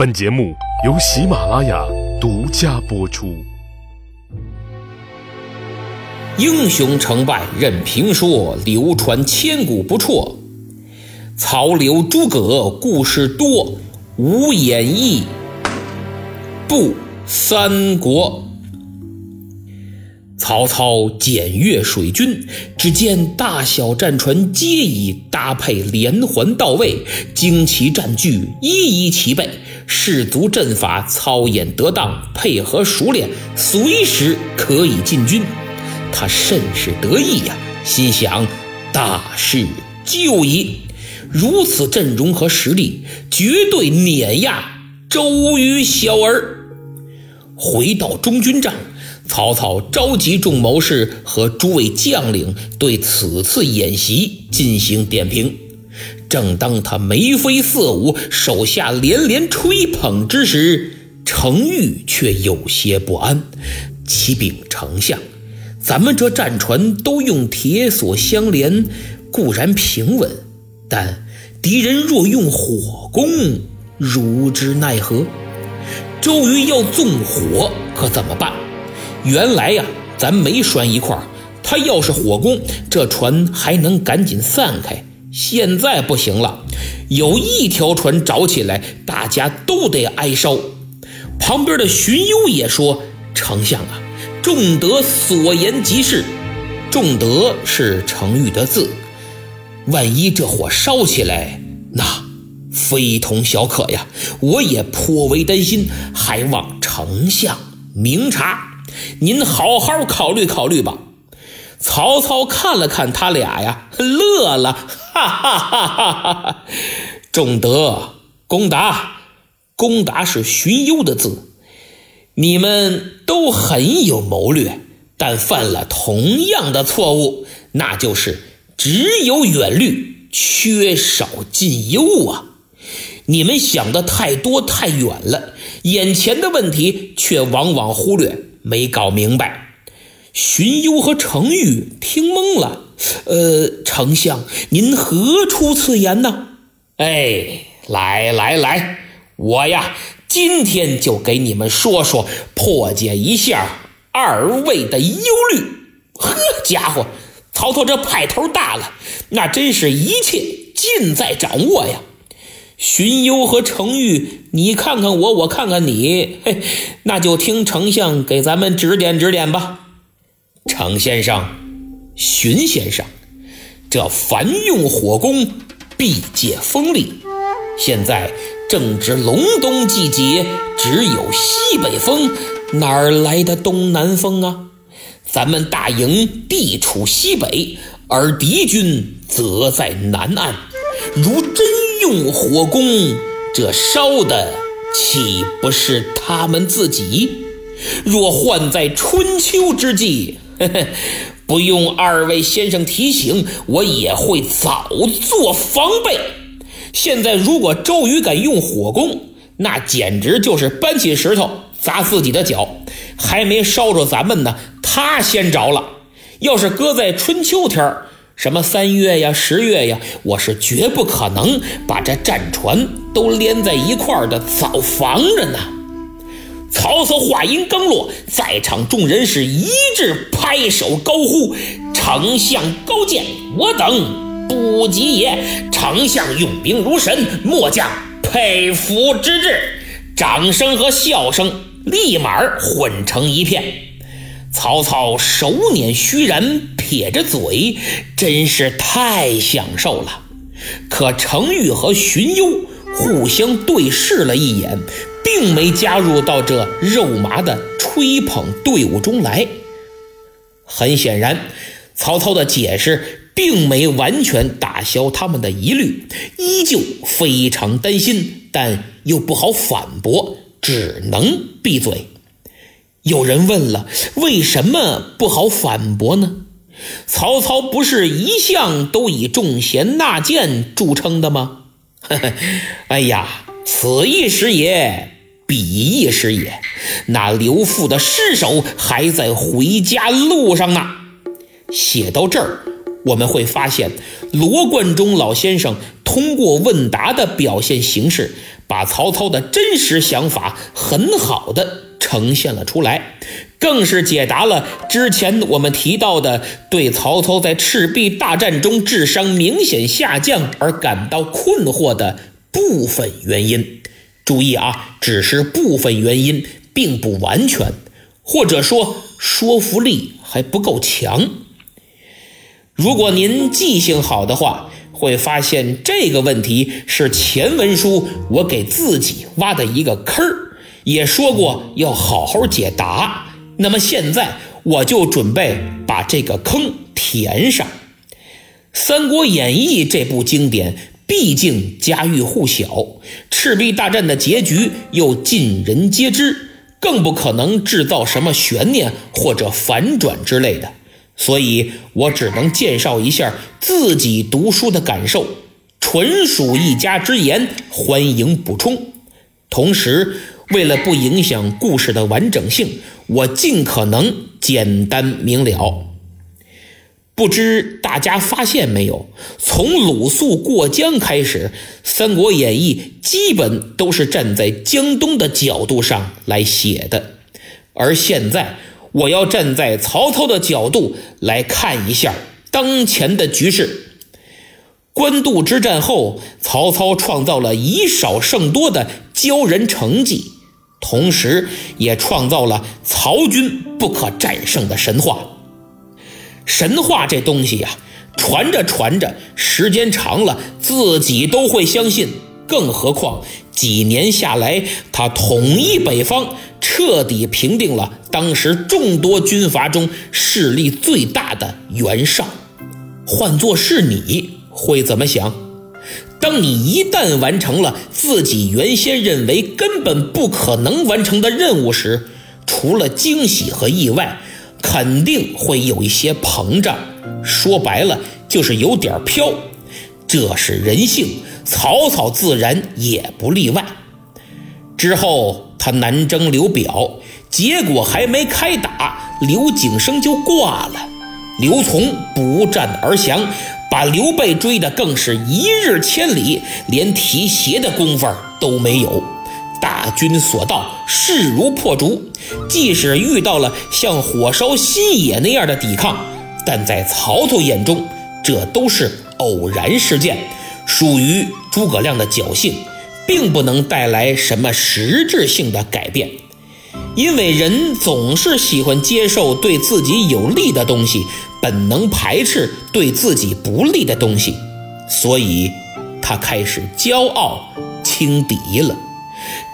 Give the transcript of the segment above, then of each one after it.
本节目由喜马拉雅独家播出。英雄成败任评说，流传千古不辍。曹刘诸葛故事多，无演义不三国。曹操检阅水军，只见大小战船皆已搭配连环到位，旌旗战具一一齐备，士卒阵法操演得当，配合熟练，随时可以进军。他甚是得意呀，心想：大事就矣！如此阵容和实力，绝对碾压周瑜小儿。回到中军帐。曹操召集众谋士和诸位将领，对此次演习进行点评。正当他眉飞色舞，手下连连吹捧之时，程昱却有些不安。启禀丞相，咱们这战船都用铁索相连，固然平稳，但敌人若用火攻，如之奈何？周瑜要纵火，可怎么办？原来呀，咱没拴一块儿，他要是火攻，这船还能赶紧散开。现在不行了，有一条船着起来，大家都得挨烧。旁边的荀攸也说：“丞相啊，仲德所言极是。仲德是程昱的字，万一这火烧起来，那非同小可呀！我也颇为担心，还望丞相明察。”您好好考虑考虑吧。曹操看了看他俩呀，乐了，哈哈哈哈哈哈！仲德、公达，公达是荀攸的字。你们都很有谋略，但犯了同样的错误，那就是只有远虑，缺少近忧啊！你们想的太多太远了，眼前的问题却往往忽略。没搞明白，荀攸和程昱听懵了。呃，丞相，您何出此言呢？哎，来来来，我呀，今天就给你们说说，破解一下二位的忧虑。呵，家伙，曹操这派头大了，那真是一切尽在掌握呀。荀攸和程昱，你看看我，我看看你，嘿，那就听丞相给咱们指点指点吧。程先生，荀先生，这凡用火攻，必借风力。现在正值隆冬季节，只有西北风，哪儿来的东南风啊？咱们大营地处西北，而敌军则在南岸，如真。用火攻，这烧的岂不是他们自己？若换在春秋之际，不用二位先生提醒，我也会早做防备。现在如果周瑜敢用火攻，那简直就是搬起石头砸自己的脚。还没烧着咱们呢，他先着了。要是搁在春秋天儿。什么三月呀，十月呀，我是绝不可能把这战船都连在一块儿的，早防着呢。曹操话音刚落，在场众人是一致拍手高呼：“丞相高见，我等不及也！丞相用兵如神，末将佩服之至。”掌声和笑声立马混成一片。曹操手捻虚髯，撇着嘴，真是太享受了。可程昱和荀攸互相对视了一眼，并没加入到这肉麻的吹捧队伍中来。很显然，曹操的解释并没完全打消他们的疑虑，依旧非常担心，但又不好反驳，只能闭嘴。有人问了，为什么不好反驳呢？曹操不是一向都以重贤纳谏著称的吗？哎呀，此一时也，比一时也。那刘馥的尸首还在回家路上呢。写到这儿，我们会发现，罗贯中老先生通过问答的表现形式，把曹操的真实想法很好的呈现了出来，更是解答了之前我们提到的对曹操在赤壁大战中智商明显下降而感到困惑的部分原因。注意啊，只是部分原因，并不完全，或者说说服力还不够强。如果您记性好的话，会发现这个问题是前文书我给自己挖的一个坑儿，也说过要好好解答。那么现在我就准备把这个坑填上。《三国演义》这部经典毕竟家喻户晓，赤壁大战的结局又尽人皆知，更不可能制造什么悬念或者反转之类的。所以我只能介绍一下自己读书的感受，纯属一家之言，欢迎补充。同时，为了不影响故事的完整性，我尽可能简单明了。不知大家发现没有，从鲁肃过江开始，《三国演义》基本都是站在江东的角度上来写的，而现在。我要站在曹操的角度来看一下当前的局势。官渡之战后，曹操创造了以少胜多的骄人成绩，同时也创造了曹军不可战胜的神话。神话这东西呀，传着传着，时间长了，自己都会相信。更何况几年下来，他统一北方，彻底平定了当时众多军阀中势力最大的袁绍。换作是你会怎么想？当你一旦完成了自己原先认为根本不可能完成的任务时，除了惊喜和意外，肯定会有一些膨胀。说白了，就是有点飘。这是人性。曹操自然也不例外。之后他南征刘表，结果还没开打，刘景升就挂了。刘琮不战而降，把刘备追得更是一日千里，连提鞋的功夫都没有。大军所到，势如破竹。即使遇到了像火烧新野那样的抵抗，但在曹操眼中，这都是偶然事件。属于诸葛亮的侥幸，并不能带来什么实质性的改变，因为人总是喜欢接受对自己有利的东西，本能排斥对自己不利的东西，所以他开始骄傲轻敌了。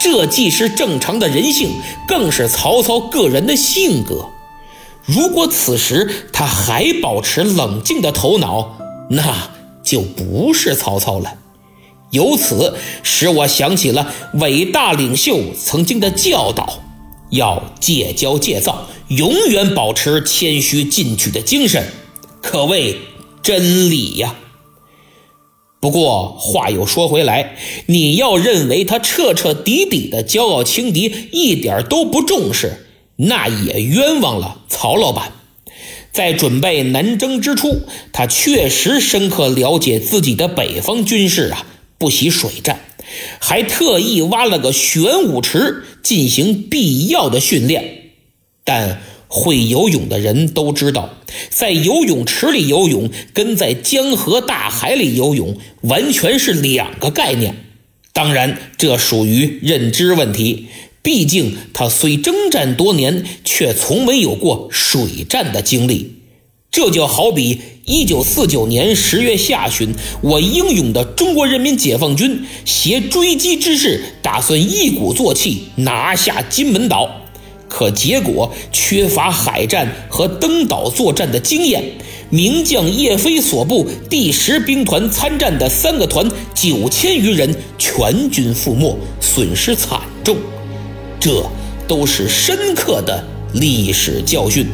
这既是正常的人性，更是曹操个人的性格。如果此时他还保持冷静的头脑，那……就不是曹操了，由此使我想起了伟大领袖曾经的教导：要戒骄戒躁，永远保持谦虚进取的精神，可谓真理呀。不过话又说回来，你要认为他彻彻底底的骄傲轻敌，一点都不重视，那也冤枉了曹老板。在准备南征之初，他确实深刻了解自己的北方军事啊，不习水战，还特意挖了个玄武池进行必要的训练。但会游泳的人都知道，在游泳池里游泳跟在江河大海里游泳完全是两个概念。当然，这属于认知问题。毕竟他虽征战多年，却从没有过水战的经历。这就好比一九四九年十月下旬，我英勇的中国人民解放军携追击之势，打算一鼓作气拿下金门岛，可结果缺乏海战和登岛作战的经验，名将叶飞所部第十兵团参战的三个团九千余人全军覆没，损失惨重。这都是深刻的历史教训。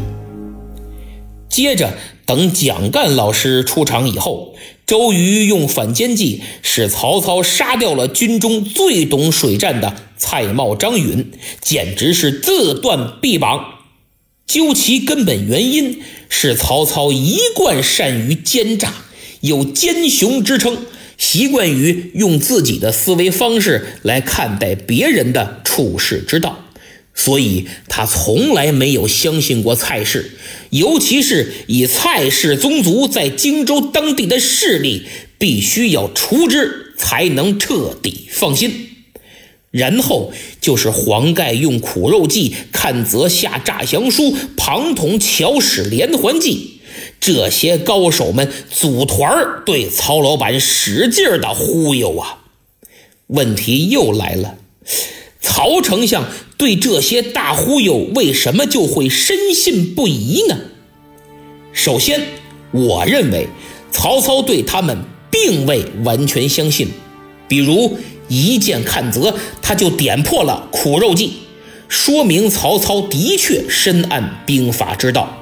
接着，等蒋干老师出场以后，周瑜用反间计使曹操杀掉了军中最懂水战的蔡瑁、张允，简直是自断臂膀。究其根本原因，是曹操一贯善于奸诈，有奸雄之称，习惯于用自己的思维方式来看待别人的处世之道。所以他从来没有相信过蔡氏，尤其是以蔡氏宗族在荆州当地的势力，必须要除之才能彻底放心。然后就是黄盖用苦肉计，看泽下诈降书，庞统巧使连环计，这些高手们组团对曹老板使劲的忽悠啊！问题又来了。曹丞相对这些大忽悠为什么就会深信不疑呢？首先，我认为曹操对他们并未完全相信。比如一剑看泽，他就点破了苦肉计，说明曹操的确深谙兵法之道。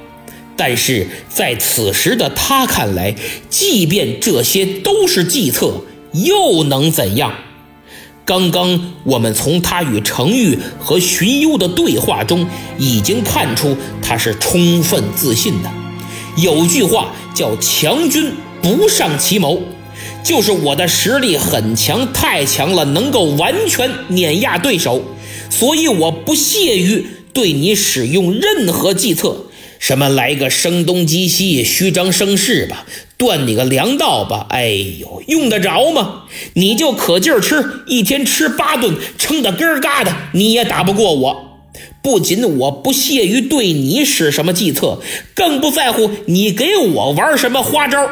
但是在此时的他看来，即便这些都是计策，又能怎样？刚刚我们从他与程昱和荀攸的对话中，已经看出他是充分自信的。有句话叫“强军不上其谋”，就是我的实力很强，太强了，能够完全碾压对手，所以我不屑于对你使用任何计策。什么来个声东击西、虚张声势吧，断你个粮道吧！哎呦，用得着吗？你就可劲儿吃，一天吃八顿，撑得根儿嘎的，你也打不过我。不仅我不屑于对你使什么计策，更不在乎你给我玩什么花招。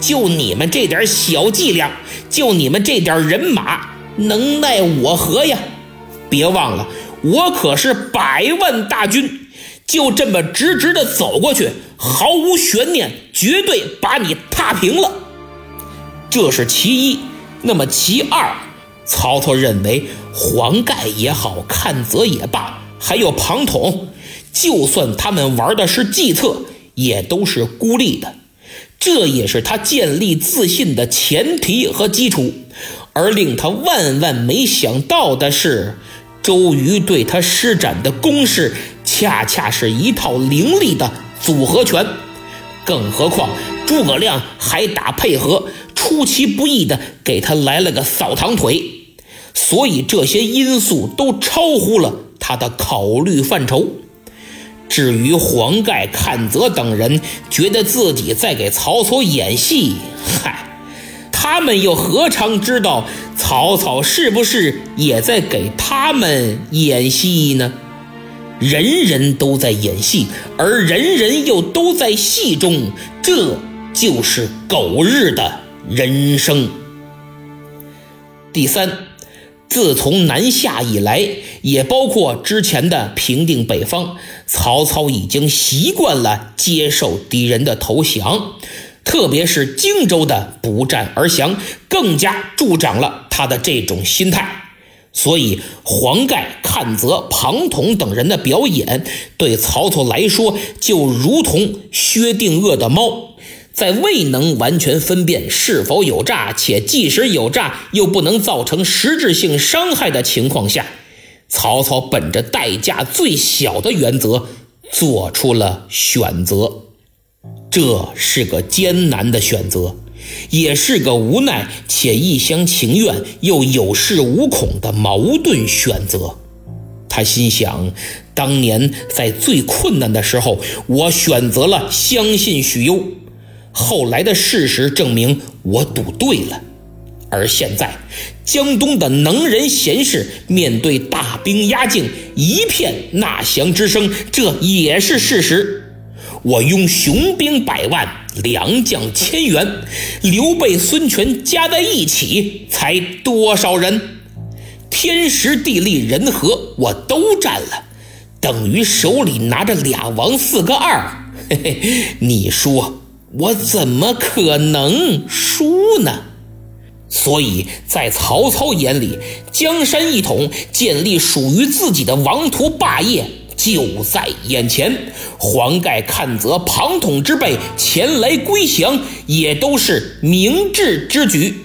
就你们这点小伎俩，就你们这点人马，能奈我何呀？别忘了，我可是百万大军。就这么直直的走过去，毫无悬念，绝对把你踏平了。这是其一。那么其二，曹操认为黄盖也好看泽也罢，还有庞统，就算他们玩的是计策，也都是孤立的。这也是他建立自信的前提和基础。而令他万万没想到的是，周瑜对他施展的攻势。恰恰是一套凌厉的组合拳，更何况诸葛亮还打配合，出其不意的给他来了个扫堂腿，所以这些因素都超乎了他的考虑范畴。至于黄盖、阚泽等人觉得自己在给曹操演戏，嗨，他们又何尝知道曹操是不是也在给他们演戏呢？人人都在演戏，而人人又都在戏中，这就是狗日的人生。第三，自从南下以来，也包括之前的平定北方，曹操已经习惯了接受敌人的投降，特别是荆州的不战而降，更加助长了他的这种心态。所以，黄盖、阚泽、庞统等人的表演，对曹操来说就如同薛定谔的猫，在未能完全分辨是否有诈，且即使有诈又不能造成实质性伤害的情况下，曹操本着代价最小的原则做出了选择，这是个艰难的选择。也是个无奈且一厢情愿又有恃无恐的矛盾选择。他心想：当年在最困难的时候，我选择了相信许攸，后来的事实证明我赌对了。而现在，江东的能人贤士面对大兵压境，一片纳降之声，这也是事实。我拥雄兵百万，良将千员，刘备、孙权加在一起才多少人？天时地利人和我都占了，等于手里拿着俩王四个二。嘿嘿，你说我怎么可能输呢？所以在曹操眼里，江山一统，建立属于自己的王图霸业。就在眼前，黄盖、看泽、庞统之辈前来归降，也都是明智之举。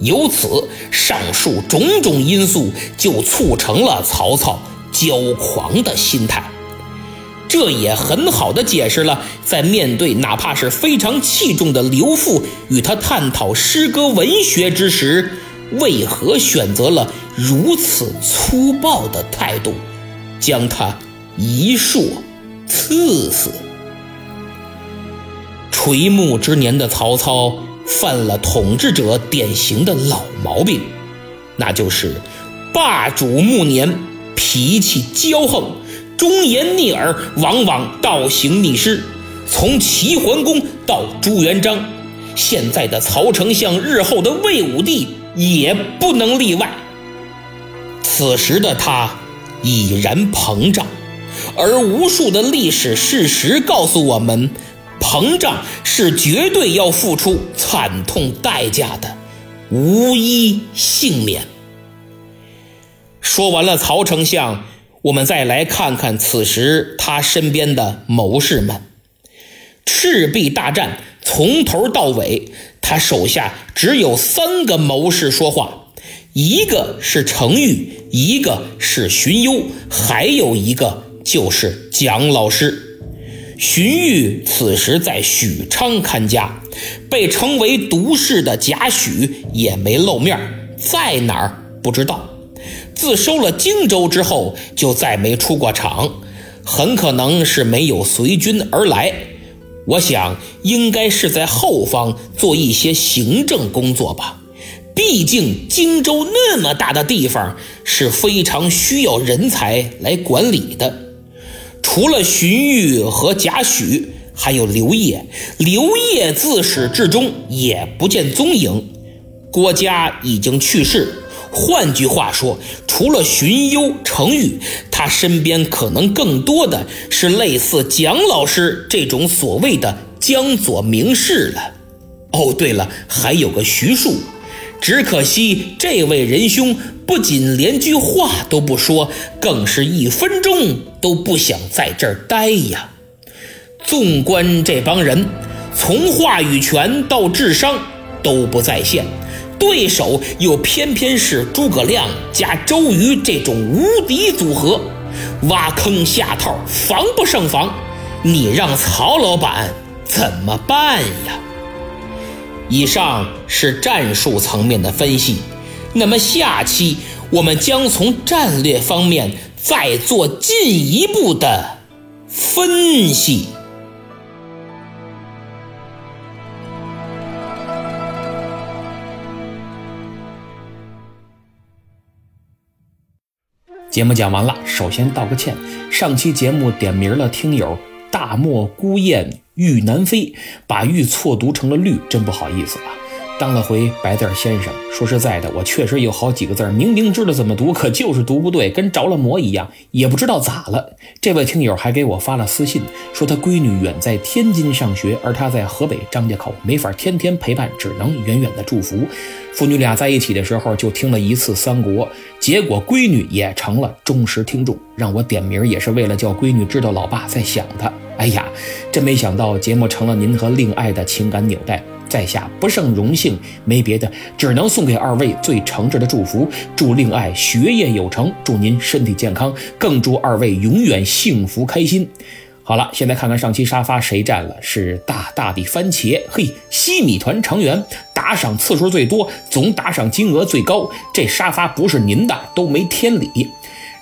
由此，上述种种因素就促成了曹操骄狂的心态。这也很好的解释了，在面对哪怕是非常器重的刘父与他探讨诗歌文学之时，为何选择了如此粗暴的态度，将他一硕刺死。垂暮之年的曹操犯了统治者典型的老毛病，那就是霸主暮年，脾气骄横。忠言逆耳，往往倒行逆施。从齐桓公到朱元璋，现在的曹丞相，日后的魏武帝也不能例外。此时的他已然膨胀，而无数的历史事实告诉我们，膨胀是绝对要付出惨痛代价的，无一幸免。说完了曹丞相。我们再来看看此时他身边的谋士们。赤壁大战从头到尾，他手下只有三个谋士说话，一个是程昱，一个是荀攸，还有一个就是蒋老师。荀彧此时在许昌看家，被称为毒士的贾诩也没露面，在哪儿不知道。自收了荆州之后，就再没出过场，很可能是没有随军而来。我想应该是在后方做一些行政工作吧。毕竟荆州那么大的地方，是非常需要人才来管理的。除了荀彧和贾诩，还有刘烨。刘烨自始至终也不见踪影，郭嘉已经去世。换句话说，除了荀攸、程昱，他身边可能更多的是类似蒋老师这种所谓的江左名士了。哦，对了，还有个徐庶，只可惜这位仁兄不仅连句话都不说，更是一分钟都不想在这儿待呀。纵观这帮人，从话语权到智商都不在线。对手又偏偏是诸葛亮加周瑜这种无敌组合，挖坑下套，防不胜防。你让曹老板怎么办呀？以上是战术层面的分析，那么下期我们将从战略方面再做进一步的分析。节目讲完了，首先道个歉，上期节目点名了听友大漠孤雁玉南飞，把玉错读成了绿，真不好意思啊。当了回白字先生，说实在的，我确实有好几个字明明知道怎么读，可就是读不对，跟着了魔一样，也不知道咋了。这位听友还给我发了私信，说他闺女远在天津上学，而他在河北张家口，没法天天陪伴，只能远远的祝福。父女俩在一起的时候就听了一次三国，结果闺女也成了忠实听众，让我点名也是为了叫闺女知道老爸在想她。哎呀，真没想到节目成了您和令爱的情感纽带。在下不胜荣幸，没别的，只能送给二位最诚挚的祝福，祝令爱学业有成，祝您身体健康，更祝二位永远幸福开心。好了，现在看看上期沙发谁占了？是大大的番茄，嘿，西米团成员打赏次数最多，总打赏金额最高，这沙发不是您的都没天理。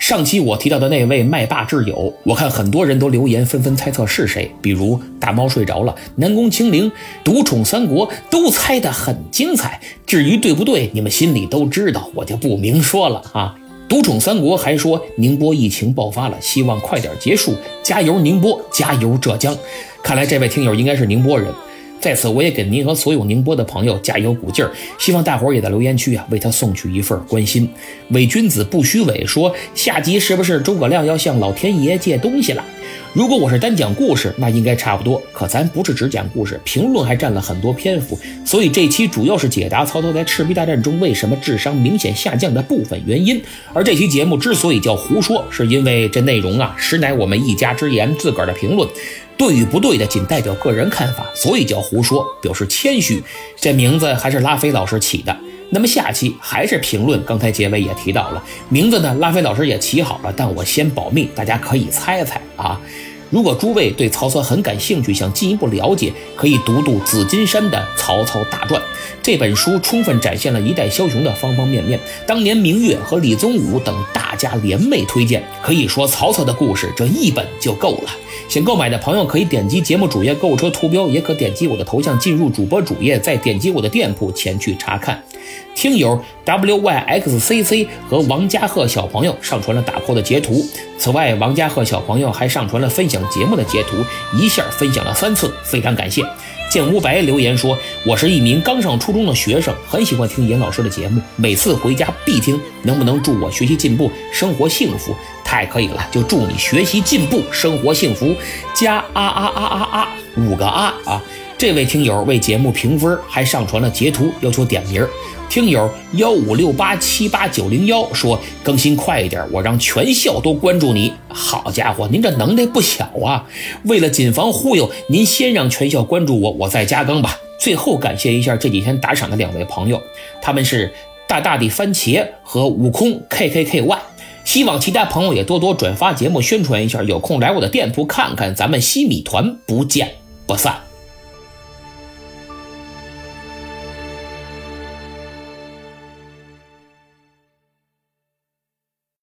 上期我提到的那位麦霸挚友，我看很多人都留言纷纷猜测是谁，比如大猫睡着了、南宫清灵、独宠三国都猜得很精彩。至于对不对，你们心里都知道，我就不明说了啊。独宠三国还说宁波疫情爆发了，希望快点结束，加油宁波，加油浙江。看来这位听友应该是宁波人。在此，我也给您和所有宁波的朋友加油鼓劲儿，希望大伙儿也在留言区啊为他送去一份关心。伪君子不虚伪，说下集是不是诸葛亮要向老天爷借东西了？如果我是单讲故事，那应该差不多。可咱不是只讲故事，评论还占了很多篇幅，所以这期主要是解答曹操在赤壁大战中为什么智商明显下降的部分原因。而这期节目之所以叫胡说，是因为这内容啊实乃我们一家之言，自个儿的评论。对与不对的，仅代表个人看法，所以叫胡说，表示谦虚。这名字还是拉菲老师起的。那么下期还是评论，刚才结尾也提到了名字呢，拉菲老师也起好了，但我先保密，大家可以猜猜啊。如果诸位对曹操很感兴趣，想进一步了解，可以读读紫金山的《曹操大传》这本书，充分展现了一代枭雄的方方面面。当年明月和李宗武等大家联袂推荐，可以说曹操的故事这一本就够了。想购买的朋友可以点击节目主页购物车图标，也可点击我的头像进入主播主页，再点击我的店铺前去查看。听友 wyxcc 和王家鹤小朋友上传了打破的截图。此外，王家鹤小朋友还上传了分享节目的截图，一下分享了三次，非常感谢。见吴白留言说：“我是一名刚上初中的学生，很喜欢听严老师的节目，每次回家必听。能不能祝我学习进步，生活幸福？太可以了，就祝你学习进步，生活幸福。加啊啊啊啊啊五个啊啊！这位听友为节目评分，还上传了截图，要求点名。听友幺五六八七八九零幺说更新快一点，我让全校都关注你。好家伙，您这能耐不小啊！为了谨防忽悠，您先让全校关注我，我再加更吧。最后感谢一下这几天打赏的两位朋友，他们是大大的番茄和悟空 K K K Y。希望其他朋友也多多转发节目，宣传一下。有空来我的店铺看看，咱们西米团不见不散。